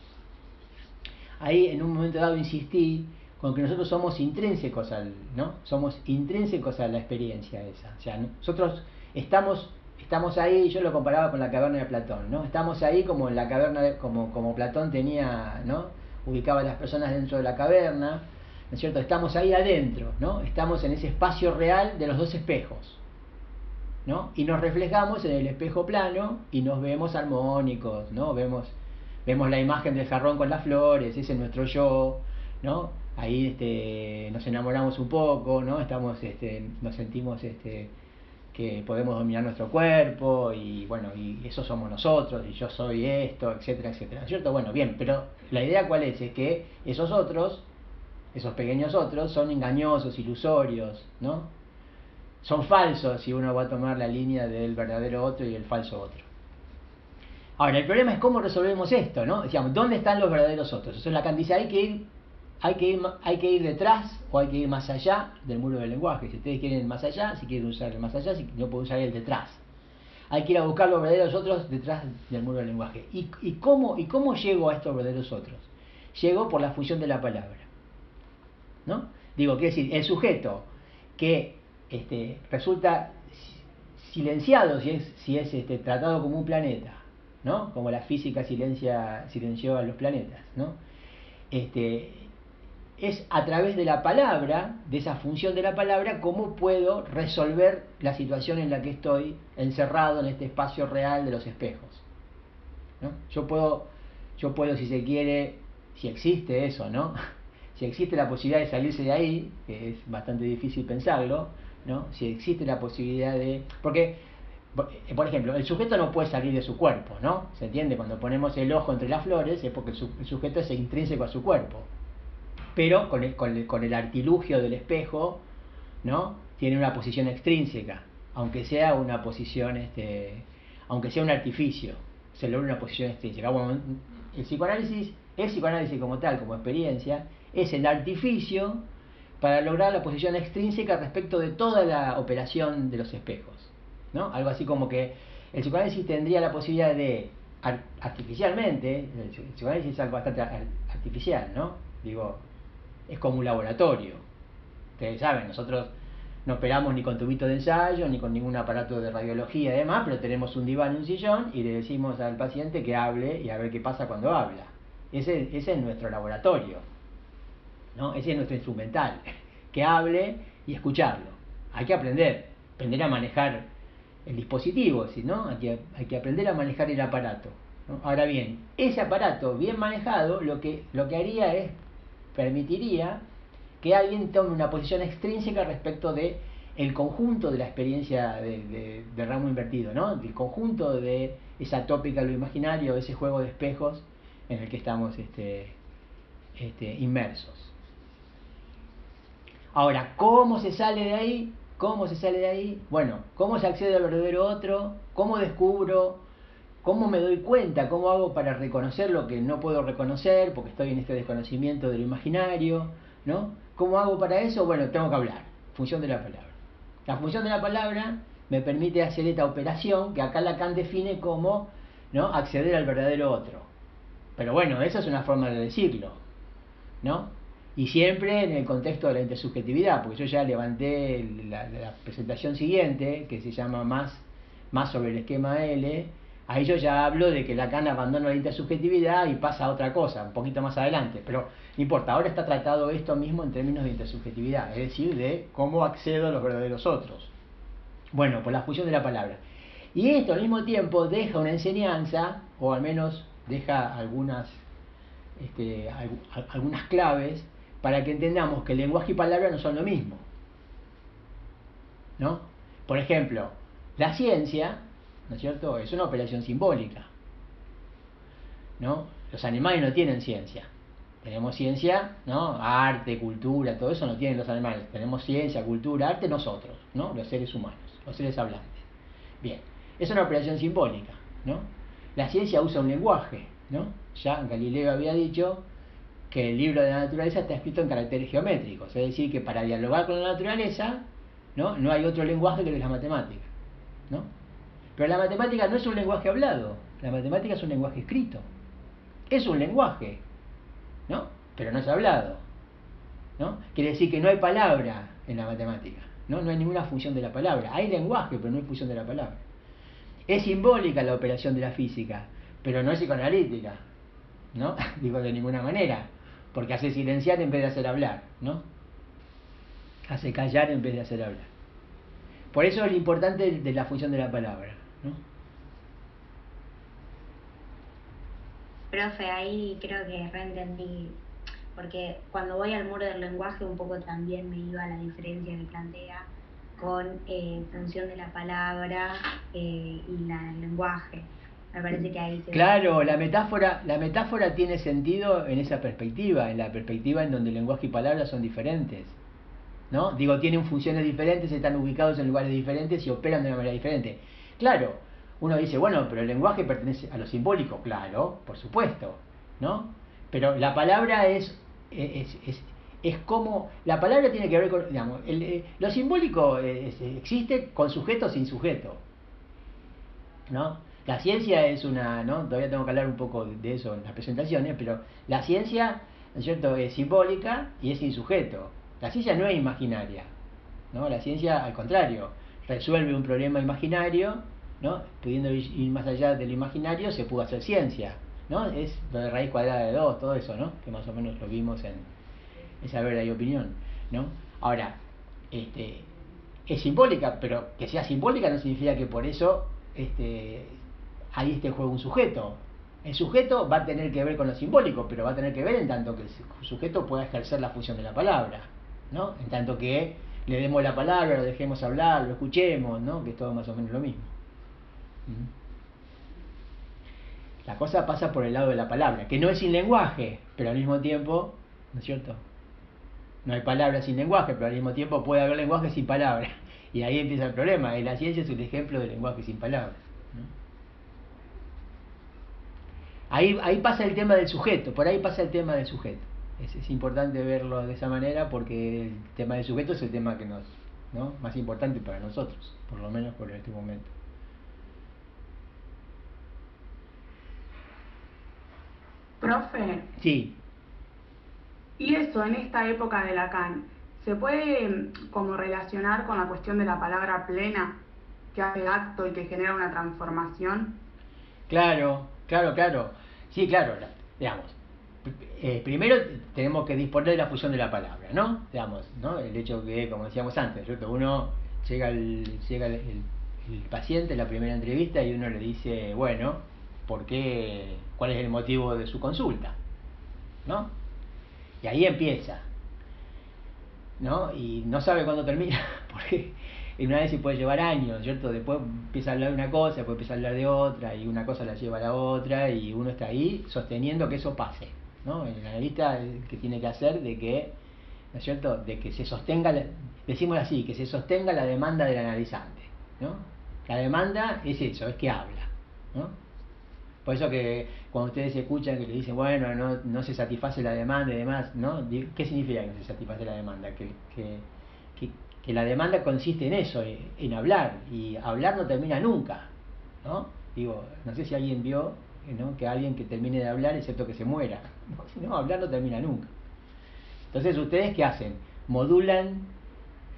Ahí en un momento dado insistí con que nosotros somos intrínsecos al, ¿no? Somos intrínsecos a la experiencia esa. O sea, nosotros estamos, estamos ahí, yo lo comparaba con la caverna de Platón, ¿no? Estamos ahí como en la caverna, como, como Platón tenía, ¿no? Ubicaba a las personas dentro de la caverna, ¿no es cierto? Estamos ahí adentro, ¿no? Estamos en ese espacio real de los dos espejos, ¿no? Y nos reflejamos en el espejo plano y nos vemos armónicos, ¿no? Vemos, vemos la imagen del jarrón con las flores, ese es nuestro yo, ¿no? Ahí este, nos enamoramos un poco, ¿no? Estamos, este, nos sentimos este, que podemos dominar nuestro cuerpo y bueno, y eso somos nosotros y yo soy esto, etcétera, etcétera, ¿cierto? Bueno, bien, pero la idea cuál es, es que esos otros esos pequeños otros son engañosos, ilusorios, ¿no? Son falsos si uno va a tomar la línea del verdadero otro y el falso otro. Ahora, el problema es cómo resolvemos esto, ¿no? Decíamos, ¿dónde están los verdaderos otros? Eso es la dice, hay que hay que ir, hay que ir detrás o hay que ir más allá del muro del lenguaje. Si ustedes quieren ir más allá, si quieren usar el más allá, si no pueden usar el detrás. Hay que ir a buscar los verdaderos otros detrás del muro del lenguaje. ¿Y, y, cómo, ¿Y cómo llego a estos verdaderos otros? Llego por la función de la palabra. ¿no? Digo, quiere decir, el sujeto que este, resulta silenciado si es, si es este, tratado como un planeta, ¿no? Como la física silencia, silenció a los planetas, ¿no? Este, es a través de la palabra, de esa función de la palabra, cómo puedo resolver la situación en la que estoy encerrado en este espacio real de los espejos. ¿no? Yo puedo, yo puedo, si se quiere, si existe eso, ¿no? si existe la posibilidad de salirse de ahí, que es bastante difícil pensarlo, ¿no? si existe la posibilidad de... Porque, por ejemplo, el sujeto no puede salir de su cuerpo, ¿no? ¿Se entiende? Cuando ponemos el ojo entre las flores es porque el, sujeto es intrínseco a su cuerpo. Pero con el, con, el, con el artilugio del espejo, ¿no? Tiene una posición extrínseca, aunque sea una posición, este, aunque sea un artificio, se logra una posición extrínseca. El psicoanálisis, el psicoanálisis como tal, como experiencia, es el artificio para lograr la posición extrínseca respecto de toda la operación de los espejos. ¿no? Algo así como que el psicoanálisis tendría la posibilidad de artificialmente, el psicoanálisis es algo bastante artificial, ¿no? Digo, es como un laboratorio. Ustedes saben, nosotros no operamos ni con tubito de ensayo, ni con ningún aparato de radiología y demás, pero tenemos un diván un sillón y le decimos al paciente que hable y a ver qué pasa cuando habla. Ese, es nuestro laboratorio, ¿no? Ese es nuestro instrumental, que hable y escucharlo. Hay que aprender, aprender a manejar el dispositivo, ¿no? Hay que, hay que aprender a manejar el aparato. Ahora bien, ese aparato bien manejado lo que, lo que haría es, permitiría que alguien tome una posición extrínseca respecto de el conjunto de la experiencia de, ramo invertido, ¿no? Del conjunto de esa tópica, lo imaginario, ese juego de espejos en el que estamos este, este, inmersos. Ahora, ¿cómo se sale de ahí? ¿Cómo se sale de ahí? Bueno, ¿cómo se accede al verdadero otro? ¿Cómo descubro? ¿Cómo me doy cuenta? ¿Cómo hago para reconocer lo que no puedo reconocer porque estoy en este desconocimiento de lo imaginario? ¿No? ¿Cómo hago para eso? Bueno, tengo que hablar. Función de la palabra. La función de la palabra me permite hacer esta operación que acá Lacan define como ¿no? acceder al verdadero otro. Pero bueno, esa es una forma de decirlo. ¿no? Y siempre en el contexto de la intersubjetividad, porque yo ya levanté la, presentación siguiente, que se llama más, más sobre el esquema L, ahí yo ya hablo de que Lacan abandona la intersubjetividad y pasa a otra cosa, un poquito más adelante, pero no importa, ahora está tratado esto mismo en términos de intersubjetividad, es decir, de cómo accedo a los verdaderos otros. Bueno, por la fusión de la palabra. Y esto al mismo tiempo deja una enseñanza, o al menos deja algunas, este, algunas claves, para que entendamos que lenguaje y palabra no son lo mismo. ¿No? Por ejemplo, la ciencia, ¿no es cierto?, es una operación simbólica. ¿No? Los animales no tienen ciencia. Tenemos ciencia, ¿no? Arte, cultura, todo eso no tienen los animales. Tenemos ciencia, cultura, arte nosotros, ¿no? Los seres humanos, los seres hablantes. Bien, es una operación simbólica, ¿no? La ciencia usa un lenguaje, ¿no? Ya Galileo había dicho que el libro de la naturaleza está escrito en caracteres geométricos, es decir, que para dialogar con la naturaleza, ¿no? No hay otro lenguaje que la matemática, ¿no? Pero la matemática no es un lenguaje hablado, la matemática es un lenguaje escrito. Es un lenguaje, ¿no? Pero no es hablado, ¿no? Quiere decir que no hay palabra en la matemática, ¿no? No hay ninguna función de la palabra. Hay lenguaje, pero no hay función de la palabra. Es simbólica la operación de la física, pero no es psicoanalítica, ¿no? Digo de ninguna manera, porque hace silenciar en vez de hacer hablar, ¿no? Hace callar en vez de hacer hablar. Por eso es lo importante de la función de la palabra, ¿no? Profe, ahí creo que reentendí, porque cuando voy al muro del lenguaje un poco también me iba a la diferencia que plantea con eh, función de la palabra eh, y la, el lenguaje. Me parece que ahí Claro, la metáfora, la metáfora tiene sentido en esa perspectiva, en la perspectiva en donde lenguaje y palabra son diferentes. ¿No? Digo, tienen funciones diferentes, están ubicados en lugares diferentes y operan de una manera diferente. Claro, uno dice, bueno, pero el lenguaje pertenece a lo simbólico, claro, por supuesto, ¿no? Pero la palabra es, es, es, es como, la palabra tiene que ver con, digamos, el, eh, lo simbólico existe con sujeto sin sujeto, ¿no? La ciencia es una, ¿no? Todavía tengo que hablar un poco de eso en las presentaciones, pero la ciencia, ¿no es cierto?, es simbólica y es sin sujeto. La ciencia no es imaginaria, ¿no? La ciencia, al contrario, resuelve un problema imaginario ¿no? Pudiendo ir más allá del imaginario, se pudo hacer ciencia, ¿no? Es lo de raíz cuadrada de 2, todo eso, ¿no? Que más o menos lo vimos en, esa verdad y opinión, ¿no? Ahora, este, es simbólica, pero que sea simbólica no significa que por eso este, ahí esté en juego un sujeto. El sujeto va a tener que ver con lo simbólico, pero va a tener que ver en tanto que el sujeto pueda ejercer la función de la palabra, ¿no? En tanto que le demos la palabra, lo dejemos hablar, lo escuchemos, ¿no? Que es todo más o menos lo mismo. La cosa pasa por el lado de la palabra, que no es sin lenguaje, pero al mismo tiempo, ¿no es cierto? No hay palabra sin lenguaje, pero al mismo tiempo puede haber lenguaje sin palabra. Y ahí empieza el problema. La ciencia es un ejemplo de lenguaje sin palabras. Ahí, ahí pasa el tema del sujeto, por ahí pasa el tema del sujeto. Es, es, importante verlo de esa manera porque el tema del sujeto es el tema que nos, ¿no? más importante para nosotros, por lo menos por este momento. Profe, Sí, y eso en esta época de Lacan, ¿se puede mm, como relacionar con la cuestión de la palabra plena, que hace acto y que genera una transformación? Claro, claro, claro. Sí, claro, la- digamos. eh, primero tenemos que disponer de la fusión de la palabra, ¿no? Digamos, ¿no? El hecho que, como decíamos antes, ¿cierto? uno llega el, llega el, el- el paciente a la primera entrevista y uno le dice, bueno, ¿por qué? ¿Cuál es el motivo de su consulta? ¿No? Y ahí empieza. ¿no? Y no sabe cuándo termina, porque en una vez se puede llevar años, ¿cierto? Después empieza a hablar de una cosa, después empieza a hablar de otra, y una cosa la lleva a la otra, y uno está ahí sosteniendo que eso pase, ¿no? El analista que tiene que hacer de que, ¿no es cierto?, de que se sostenga, decimos así, que se sostenga la demanda del analizante, ¿no? La demanda es eso, es que habla, ¿no? Por eso que cuando ustedes escuchan que le dicen, bueno, no, no se satisface la demanda y demás, ¿no? ¿Qué significa que no se satisface la demanda? Que, que, que, la demanda consiste en eso, en, hablar, y hablar no termina nunca, ¿no? Digo, no sé si alguien vio ¿no? que alguien que termine de hablar, excepto que se muera. Si no, hablar no termina nunca. Entonces, ¿ustedes qué hacen? Modulan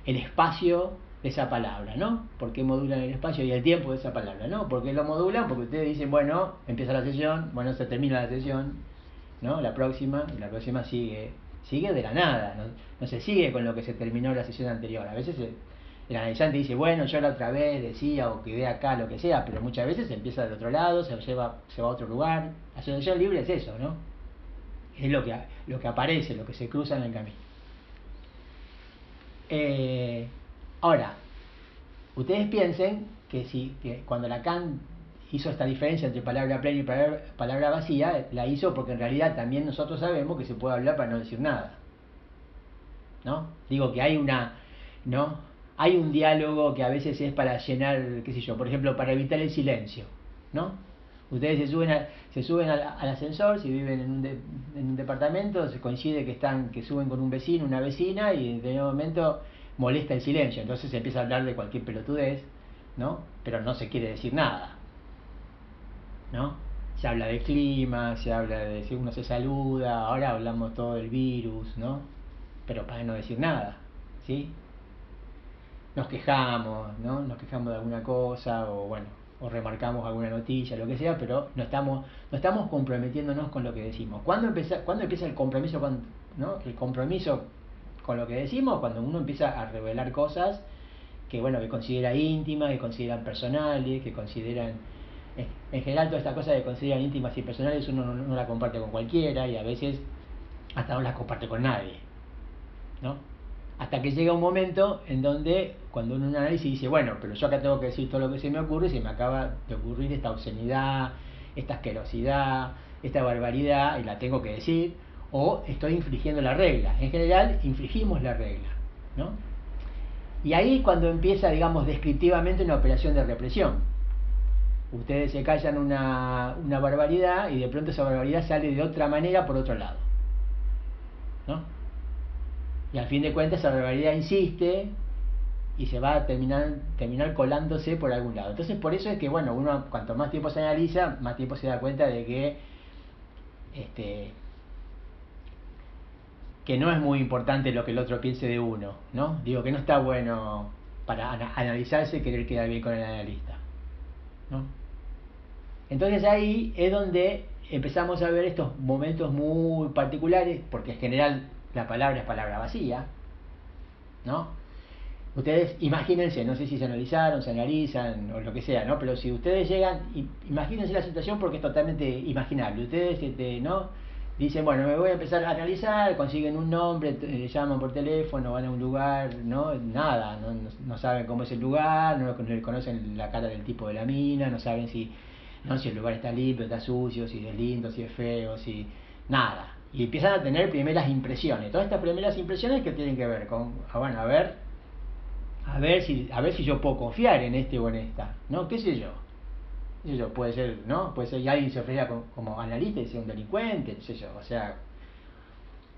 el espacio esa palabra, ¿no? ¿Por qué modulan el espacio y el tiempo de esa palabra, ¿no? ¿Por qué lo modulan? Porque ustedes dicen, bueno, empieza la sesión, bueno, se termina la sesión, ¿no? La próxima, y la próxima sigue, sigue de la nada, no, no se sigue con lo que se terminó la sesión anterior. A veces el, analizante dice, bueno, yo la otra vez decía o quedé acá, lo que sea, pero muchas veces se empieza del otro lado, se lleva, se va a otro lugar. La asociación libre es eso, ¿no? Es lo que, lo que aparece, lo que se cruza en el camino. Eh, ahora, ustedes piensen que si que cuando Lacan hizo esta diferencia entre palabra plena y palabra, vacía, la hizo porque en realidad también nosotros sabemos que se puede hablar para no decir nada. ¿No? Digo que hay una, ¿no? Hay un diálogo que a veces es para llenar, qué sé yo, por ejemplo, para evitar el silencio, ¿no? Ustedes se suben, a- se suben al, ascensor, si viven en un, de- en un departamento, se coincide que están que suben con un vecino, una vecina, y en determinado momento molesta el silencio. Entonces se empieza a hablar de cualquier pelotudez, ¿no? Pero no se quiere decir nada, ¿no? Se habla de clima, se habla de si uno se saluda, ahora hablamos todo del virus, ¿no? Pero para no decir nada, ¿sí? Nos quejamos, ¿no? Nos quejamos de alguna cosa o bueno, o remarcamos alguna noticia, lo que sea, pero no estamos, no estamos comprometiéndonos con lo que decimos. ¿Cuándo empieza, ¿cuándo empieza el compromiso ¿no? El compromiso con lo que decimos? Cuando uno empieza a revelar cosas que bueno, que considera íntimas, que consideran personales, que consideran en- en general toda esta cosa que consideran íntimas y personales uno no, no la comparte con cualquiera y a veces hasta no la comparte con nadie. ¿no? Hasta que llega un momento en donde cuando uno analiza y dice, bueno, pero yo acá tengo que decir todo lo que se me ocurre se me acaba de ocurrir esta obscenidad, esta asquerosidad, esta barbaridad y la tengo que decir, o estoy infringiendo la regla. En general, infringimos la regla, ¿no? Y ahí cuando empieza, digamos, descriptivamente una operación de represión. Ustedes se callan una, una barbaridad y de pronto esa barbaridad sale de otra manera por otro lado. ¿No? Y al fin de cuentas esa barbaridad insiste y se va a terminar, terminar colándose por algún lado. Entonces por eso es que, bueno, uno cuanto más tiempo se analiza, más tiempo se da cuenta de que este, que no es muy importante lo que el otro piense de uno, ¿no? Digo que no está bueno para ana- analizarse querer quedar bien con el analista, ¿no? Entonces ahí es donde empezamos a ver estos momentos muy particulares, porque en general la palabra es palabra vacía, ¿no? Ustedes imagínense, no sé si se analizaron, se analizan o lo que sea, ¿no? Pero si ustedes llegan, imagínense la situación porque es totalmente imaginable. Ustedes, este, ¿no? Dicen, bueno, me voy a empezar a analizar, consiguen un nombre, eh, llaman por teléfono, van a un lugar, ¿no? Nada, no, no- no saben cómo es el lugar, no con- conocen la cara del tipo de la mina, no saben si, ¿no? si el lugar está limpio, está sucio, si es lindo, si es feo, si... Nada. Y empiezan a tener primeras impresiones. Todas estas primeras impresiones que tienen que ver con, ah, bueno, a ver, a ver si a ver si yo puedo confiar en este o en esta no qué sé yo puede ser no puede ser que alguien se ofrezca como, como analista y sea un delincuente qué sé yo o sea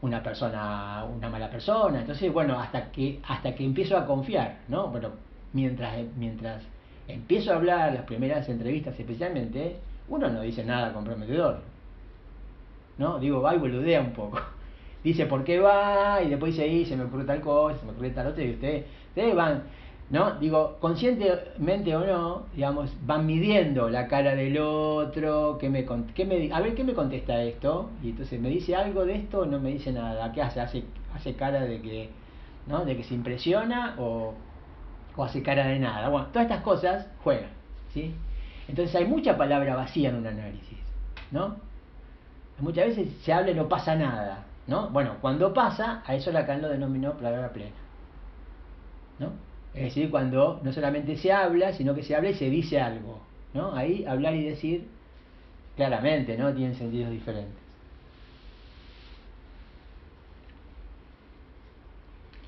una persona una mala persona entonces bueno hasta que hasta que empiezo a confiar no bueno mientras mientras empiezo a hablar las primeras entrevistas especialmente uno no dice nada comprometedor ¿no? Digo, va y boludea un poco. Dice por qué va y después dice, ahí se me ocurre tal cosa, se me ocurre tal otra y ustedes, ustedes van, ¿no? Digo, conscientemente o no, digamos, van midiendo la cara del otro, ¿qué me, me, a ver, ¿qué me contesta esto? Y entonces, ¿me dice algo de esto no me dice nada? ¿Qué hace? Hace, hace cara de que, ¿no? De que se impresiona o, o hace cara de nada. Bueno, todas estas cosas juegan, ¿sí? Entonces hay mucha palabra vacía en un análisis, ¿no? Muchas veces se habla y no pasa nada, ¿no? Bueno, cuando pasa, a eso Lacan lo denominó palabra plena, ¿no? Es decir, cuando no solamente se habla, sino que se habla y se dice algo, ¿no? Ahí hablar y decir claramente, ¿no? Tienen sentidos diferentes.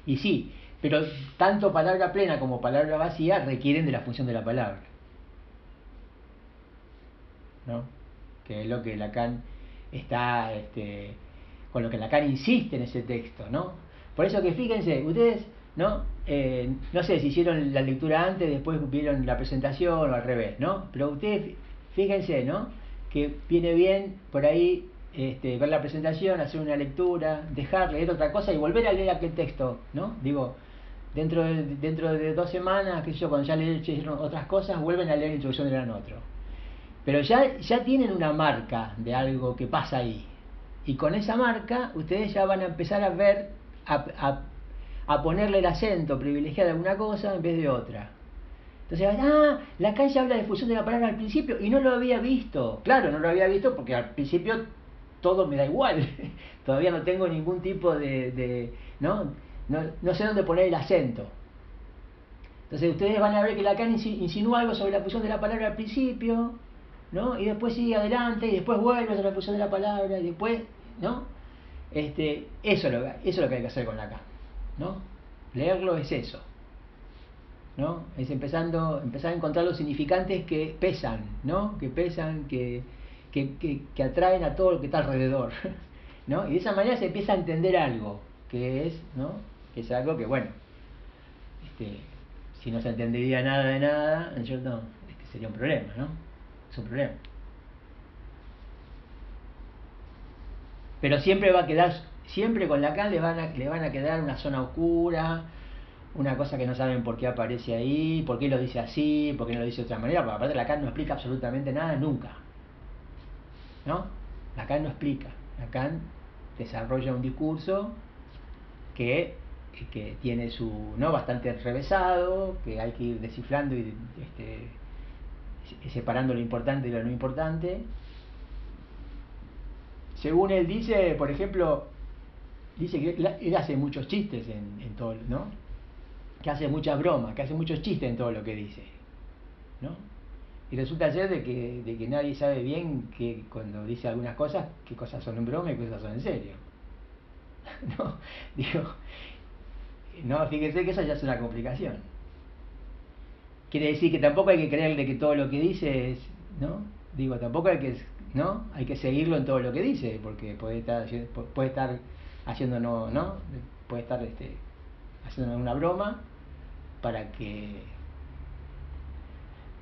Y sí, pero tanto palabra plena como palabra vacía requieren de la función de la palabra. ¿no? que es lo que Lacan está, este, con lo que Lacan insiste en ese texto, ¿no? Por eso que fíjense, ustedes, ¿no? Eh, no sé si hicieron la lectura antes, después vieron la presentación o al revés, ¿no? Pero ustedes, fíjense, ¿no? Que viene bien por ahí este, ver la presentación, hacer una lectura, dejar, leer otra cosa y volver a leer aquel texto, ¿no? Digo, dentro de, dentro de dos semanas, que yo, cuando ya leyeron otras cosas, vuelven a leer la introducción del otro. Pero ya, ya tienen una marca de algo que pasa ahí. Y con esa marca ustedes ya van a empezar a ver, a, a, ponerle el acento privilegiado a alguna cosa en vez de otra. Entonces, ah, la calle habla de fusión de la palabra al principio y no lo había visto. Claro, no lo había visto porque al principio todo me da igual. Todavía no tengo ningún tipo de, ¿no? ¿no? No sé dónde poner el acento. Entonces ustedes van a ver que Lacan insinúa algo sobre la fusión de la palabra al principio, ¿no? Y después sigue adelante y después vuelve a la fusión de la palabra y después, ¿no? Este, eso, es lo, eso es lo que hay que hacer con Lacan, ¿no? Leerlo es eso, ¿no? Es empezando, empezar a encontrar los significantes que pesan, ¿no? Que pesan, que, que, que, atraen a todo lo que está alrededor, ¿no? Y de esa manera se empieza a entender algo, que es, ¿no? Que es algo que, bueno, este, si no se entendería nada de nada, no, este sería un problema, ¿no? es un problema. Pero siempre va a quedar, siempre con Lacan le van a, le van a quedar una zona oscura, una cosa que no saben por qué aparece ahí, por qué lo dice así, por qué no lo dice de otra manera, porque aparte Lacan no explica absolutamente nada nunca. ¿No? Lacan no explica. Lacan desarrolla un discurso que, que tiene su, ¿no? bastante revesado, que hay que ir descifrando y este, separando lo importante de lo no importante. Según él dice, por ejemplo, dice que él hace muchos chistes en, todo, ¿no? Que hace muchas bromas, que hace muchos chistes en todo lo que dice, ¿no? Y resulta ser de que, de que nadie sabe bien que cuando dice algunas cosas, qué cosas son en broma y qué cosas son en serio. ¿No? Digo, no, fíjese que eso ya es una complicación. Quiere decir que tampoco hay que creerle que todo lo que dice es, ¿no? Digo, tampoco hay que, ¿no? Hay que seguirlo en todo lo que dice, porque puede estar, puede estar haciendo, ¿no? Puede estar este, haciendo una broma para que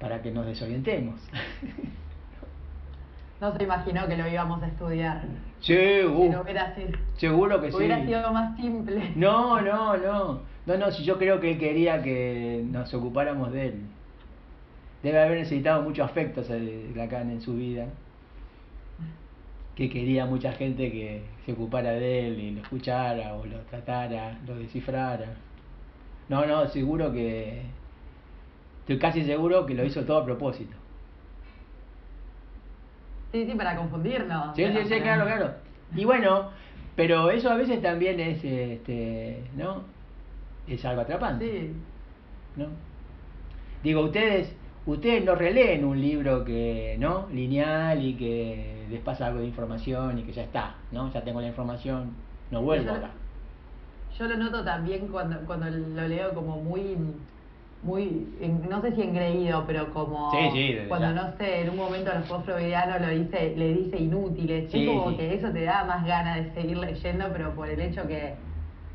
para que nos desorientemos. No se imaginó que lo íbamos a estudiar. Sí, uh, seguro que sí. Hubiera sido más simple. No, no, no. No, no, si yo creo que él quería que nos ocupáramos de él. Debe haber necesitado mucho afecto Lacan en su vida. Que quería mucha gente que se ocupara de él y lo escuchara o lo tratara, lo descifrara. No, no, seguro que. Estoy casi seguro que lo hizo todo a propósito. Sí, sí, para confundirnos. Sí, sí, sí, claro, claro. Y bueno, pero eso a veces también es, este, ¿no? Es algo atrapante. Sí. ¿No? Digo, ustedes, ustedes no releen un libro que, ¿no? Lineal y que les pasa algo de información y que ya está, ¿no? Ya tengo la información, no vuelvo acá. Yo lo noto también cuando, cuando lo leo como muy muy, no sé si engreído, pero como cuando no sé, en un momento los post lo dice, le dice inútiles, es como que eso te da más ganas de seguir leyendo, pero por el hecho que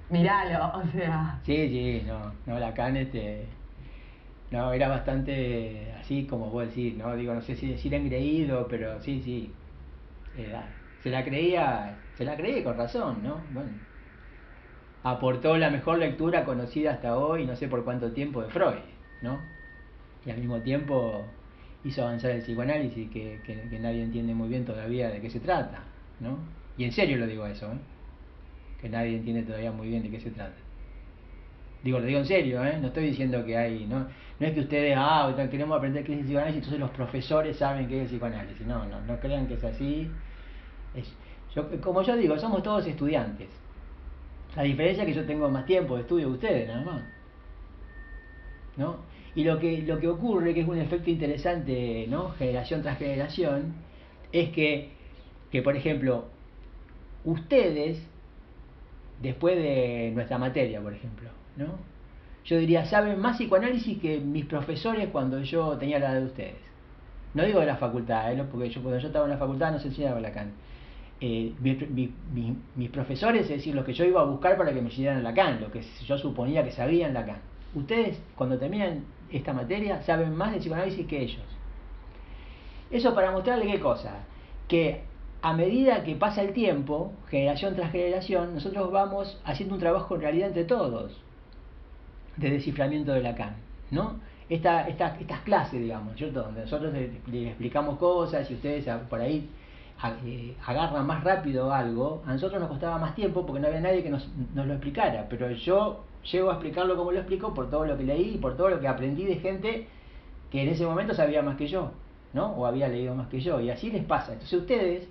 miralo, o sea. Sí, sí, no, no, Lacan este no, era bastante así como vos decís, no digo, no sé si decir engreído, pero sí, sí. Se la creía, se la creía con razón, ¿no? Bueno, aportó la mejor lectura conocida hasta hoy, no sé por cuánto tiempo, de Freud, ¿no? Y al mismo tiempo hizo avanzar el psicoanálisis que, que, nadie entiende muy bien todavía de qué se trata, ¿no? Y en serio lo digo eso, ¿eh? Que nadie entiende todavía muy bien de qué se trata. Digo, lo digo en serio, ¿eh? No estoy diciendo que hay, ¿no? No es que ustedes, ah, queremos aprender qué es el psicoanálisis, entonces los profesores saben qué es el psicoanálisis. No, no, no crean que es así. Es, yo, como yo digo, somos todos estudiantes. La diferencia que yo tengo más tiempo de estudio que ustedes, nada más. ¿No? Y lo que, lo que ocurre, que es un efecto interesante, ¿no? Generación tras generación, es que, que por ejemplo, ustedes, después de nuestra materia, por ejemplo, ¿no? Yo diría, saben más psicoanálisis que mis profesores cuando yo tenía la edad de ustedes. No digo de la facultad, ¿eh? porque yo cuando yo estaba en la facultad no se enseñaba Lacan. Eh, mis profesores, es decir, los que yo iba a buscar para que me enseñaran Lacan, lo que yo suponía que sabían Lacan. Ustedes, cuando terminan esta materia, saben más de psicoanálisis que ellos. Eso para mostrarle qué cosa, que a medida que pasa el tiempo, generación tras generación, nosotros vamos haciendo un trabajo en realidad entre todos de desciframiento de Lacan, ¿no? Esta, esta, estas clases, digamos, ¿cierto? donde nosotros le, explicamos cosas y ustedes por ahí eh, agarran más rápido algo, a nosotros nos costaba más tiempo porque no había nadie que nos, nos lo explicara, pero yo llego a explicarlo como lo explico por todo lo que leí y por todo lo que aprendí de gente que en ese momento sabía más que yo, ¿no? O había leído más que yo, y así les pasa. Entonces ustedes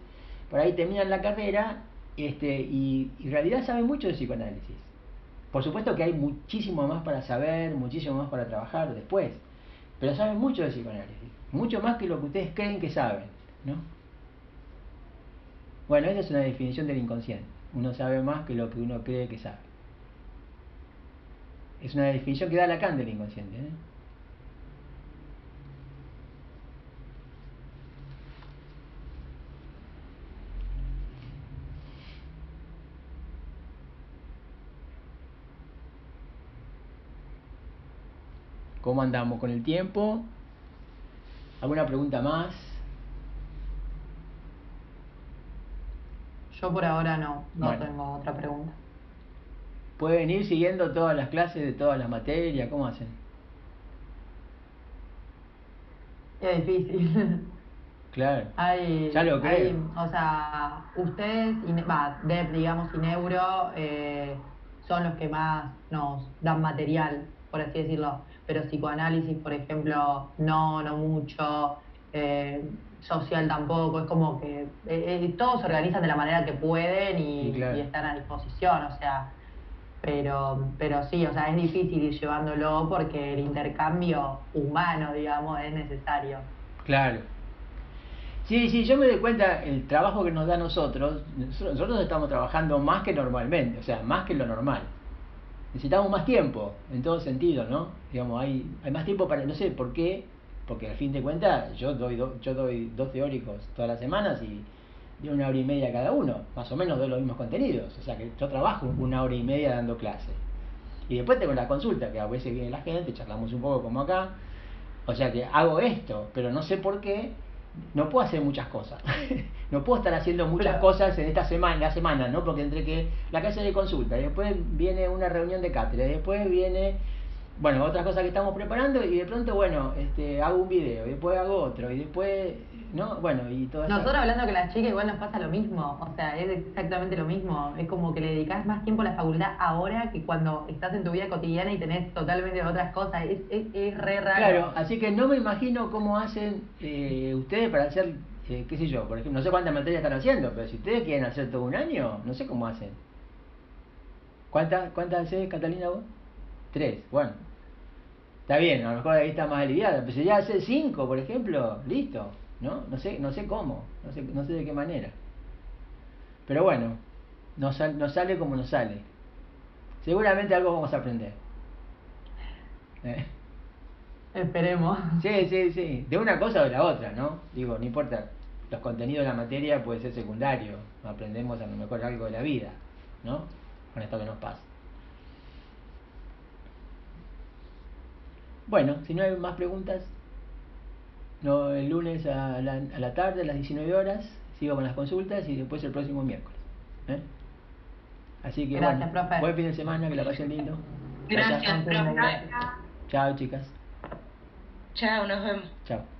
por ahí terminan la carrera este, y, y en realidad saben mucho de psicoanálisis. Por supuesto que hay muchísimo más para saber, muchísimo más para trabajar después, pero saben mucho de psicoanálisis, mucho más que lo que ustedes creen que saben, ¿no? Bueno, esa es una definición del inconsciente. Uno sabe más que lo que uno cree que sabe. Es una definición que da Lacan del inconsciente. ¿eh? ¿Cómo andamos con el tiempo? ¿Alguna pregunta más? Yo por ahora no, no tengo otra pregunta. ¿Pueden ir siguiendo todas las clases de todas las materias? ¿Cómo hacen? Es difícil. Claro. Hay, ya lo creo. o sea, ustedes, y, va, Deb, digamos, y Neuro, eh, son los que más nos dan material, por así decirlo pero psicoanálisis, por ejemplo, no, no mucho, eh, social tampoco, es como que eh, eh, todos se organizan de la manera que pueden y, están a disposición, o sea, pero, pero sí, o sea, es difícil ir llevándolo porque el intercambio humano, digamos, es necesario. Claro. Sí, sí, yo me doy cuenta el trabajo que nos da a nosotros, nosotros estamos trabajando más que normalmente, o sea, más que lo normal necesitamos más tiempo, en todo sentido, ¿no? Digamos, hay, hay más tiempo para, no sé por qué, porque al fin de cuentas yo doy, yo doy dos teóricos todas las semanas y de una hora y media cada uno, más o menos doy los mismos contenidos, o sea que yo trabajo una hora y media dando clases. Y después tengo la consulta, que a veces viene la gente, charlamos un poco como acá, o sea que hago esto, pero no sé por qué, no puedo hacer muchas cosas. no puedo estar haciendo muchas cosas en esta semana, la semana, ¿no? Porque entre que la clase de consulta, y después viene una reunión de cátedra, y después viene bueno, otras cosas que estamos preparando y de pronto, bueno, este, hago un video, y después hago otro, y después, ¿no? Bueno, y todo eso. Nosotros hablando que las chicas igual nos pasa lo mismo, o sea, es exactamente lo mismo, es como que le dedicas más tiempo a la facultad ahora que cuando estás en tu vida cotidiana y tenés totalmente otras cosas, es, es, es re raro. Claro, así que no me imagino cómo hacen eh, ustedes para hacer, eh, qué sé yo, por ejemplo, no sé cuántas materias están haciendo, pero si ustedes quieren hacer todo un año, no sé cómo hacen. ¿Cuántas, cuántas haces, Catalina, vos? Tres, bueno. Está bien, a lo mejor ahí está más aliviada, pero si ya hace cinco, por ejemplo, listo, ¿no? No sé, no sé cómo, no sé, no sé de qué manera. Pero bueno, nos, nos sale como nos sale. Seguramente algo vamos a aprender. ¿Eh? Esperemos. Sí, sí, sí. De una cosa o de la otra, ¿no? Digo, no importa. Los contenidos de la materia puede ser secundario. Aprendemos a lo mejor algo de la vida, ¿no? Con esto que nos pasa. Bueno, si no hay más preguntas, no, el lunes a la, a la tarde, a las 19 horas, sigo con las consultas y después el próximo miércoles. ¿eh? Así que Gracias, bueno, profe. buen fin de semana, que la pasen lindo. Gracias, profe. Chao, chicas. Chao, nos vemos. Chao.